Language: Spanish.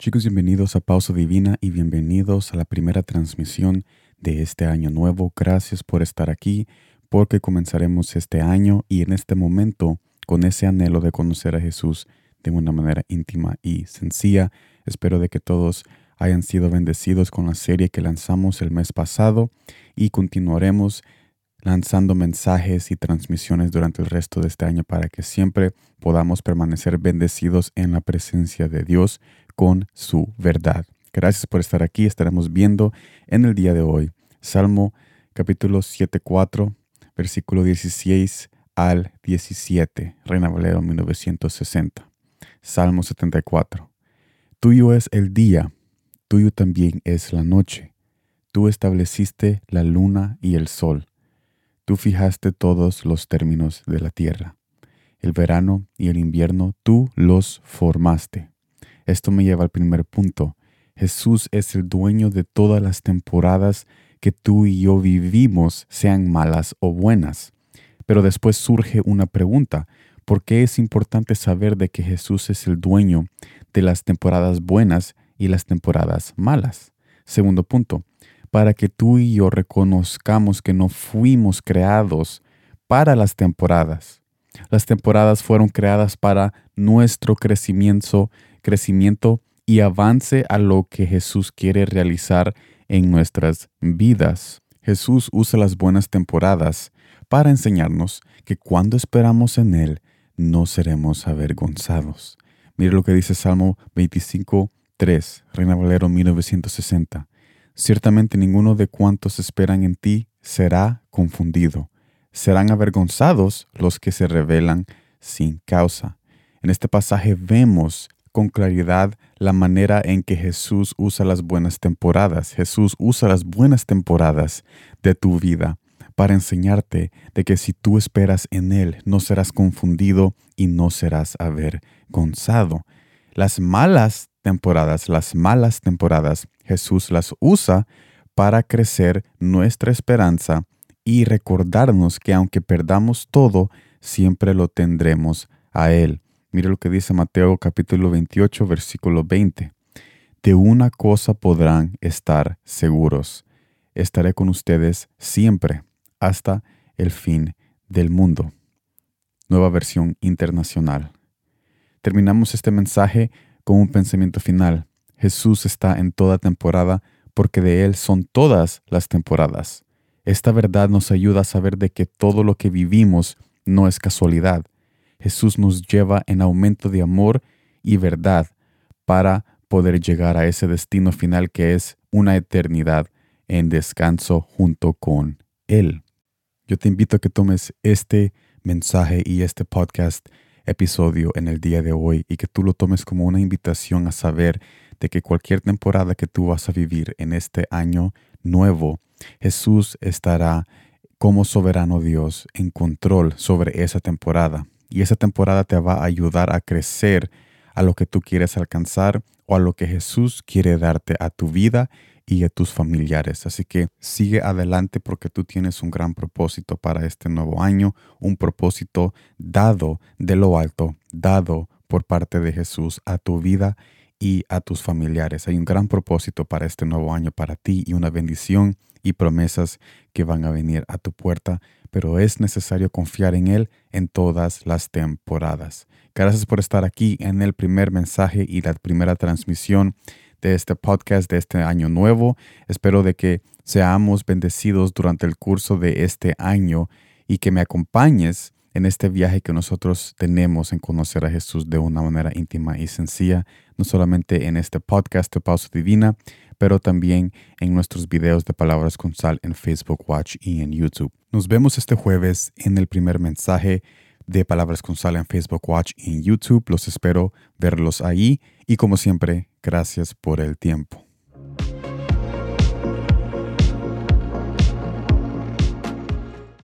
Chicos, bienvenidos a Pausa Divina y bienvenidos a la primera transmisión de este año nuevo. Gracias por estar aquí porque comenzaremos este año y en este momento con ese anhelo de conocer a Jesús de una manera íntima y sencilla. Espero de que todos hayan sido bendecidos con la serie que lanzamos el mes pasado y continuaremos lanzando mensajes y transmisiones durante el resto de este año para que siempre podamos permanecer bendecidos en la presencia de Dios con su verdad. Gracias por estar aquí. Estaremos viendo en el día de hoy Salmo capítulo 7.4, versículo 16 al 17, Reina Valero 1960. Salmo 74. Tuyo es el día, tuyo también es la noche. Tú estableciste la luna y el sol. Tú fijaste todos los términos de la tierra. El verano y el invierno tú los formaste. Esto me lleva al primer punto. Jesús es el dueño de todas las temporadas que tú y yo vivimos, sean malas o buenas. Pero después surge una pregunta. ¿Por qué es importante saber de que Jesús es el dueño de las temporadas buenas y las temporadas malas? Segundo punto, para que tú y yo reconozcamos que no fuimos creados para las temporadas. Las temporadas fueron creadas para nuestro crecimiento crecimiento y avance a lo que Jesús quiere realizar en nuestras vidas. Jesús usa las buenas temporadas para enseñarnos que cuando esperamos en Él no seremos avergonzados. Mire lo que dice Salmo 25, 3, Reina Valero 1960. Ciertamente ninguno de cuantos esperan en ti será confundido. Serán avergonzados los que se rebelan sin causa. En este pasaje vemos con claridad la manera en que Jesús usa las buenas temporadas. Jesús usa las buenas temporadas de tu vida para enseñarte de que si tú esperas en Él, no serás confundido y no serás avergonzado. Las malas temporadas, las malas temporadas, Jesús las usa para crecer nuestra esperanza y recordarnos que aunque perdamos todo, siempre lo tendremos a Él. Mire lo que dice Mateo capítulo 28, versículo 20. De una cosa podrán estar seguros. Estaré con ustedes siempre, hasta el fin del mundo. Nueva versión internacional. Terminamos este mensaje con un pensamiento final. Jesús está en toda temporada porque de Él son todas las temporadas. Esta verdad nos ayuda a saber de que todo lo que vivimos no es casualidad, Jesús nos lleva en aumento de amor y verdad para poder llegar a ese destino final que es una eternidad en descanso junto con Él. Yo te invito a que tomes este mensaje y este podcast episodio en el día de hoy y que tú lo tomes como una invitación a saber de que cualquier temporada que tú vas a vivir en este año nuevo, Jesús estará como soberano Dios en control sobre esa temporada y esa temporada te va a ayudar a crecer a lo que tú quieres alcanzar o a lo que Jesús quiere darte a tu vida y a tus familiares. Así que sigue adelante porque tú tienes un gran propósito para este nuevo año, un propósito dado de lo alto, dado por parte de Jesús a tu vida y a tus familiares. Hay un gran propósito para este nuevo año para ti y una bendición y promesas que van a venir a tu puerta pero es necesario confiar en Él en todas las temporadas. Gracias por estar aquí en el primer mensaje y la primera transmisión de este podcast de este año nuevo. Espero de que seamos bendecidos durante el curso de este año y que me acompañes en este viaje que nosotros tenemos en conocer a Jesús de una manera íntima y sencilla, no solamente en este podcast de Pausa Divina, pero también en nuestros videos de Palabras con Sal en Facebook Watch y en YouTube. Nos vemos este jueves en el primer mensaje de Palabras con Sal en Facebook Watch y en YouTube. Los espero verlos ahí y como siempre, gracias por el tiempo.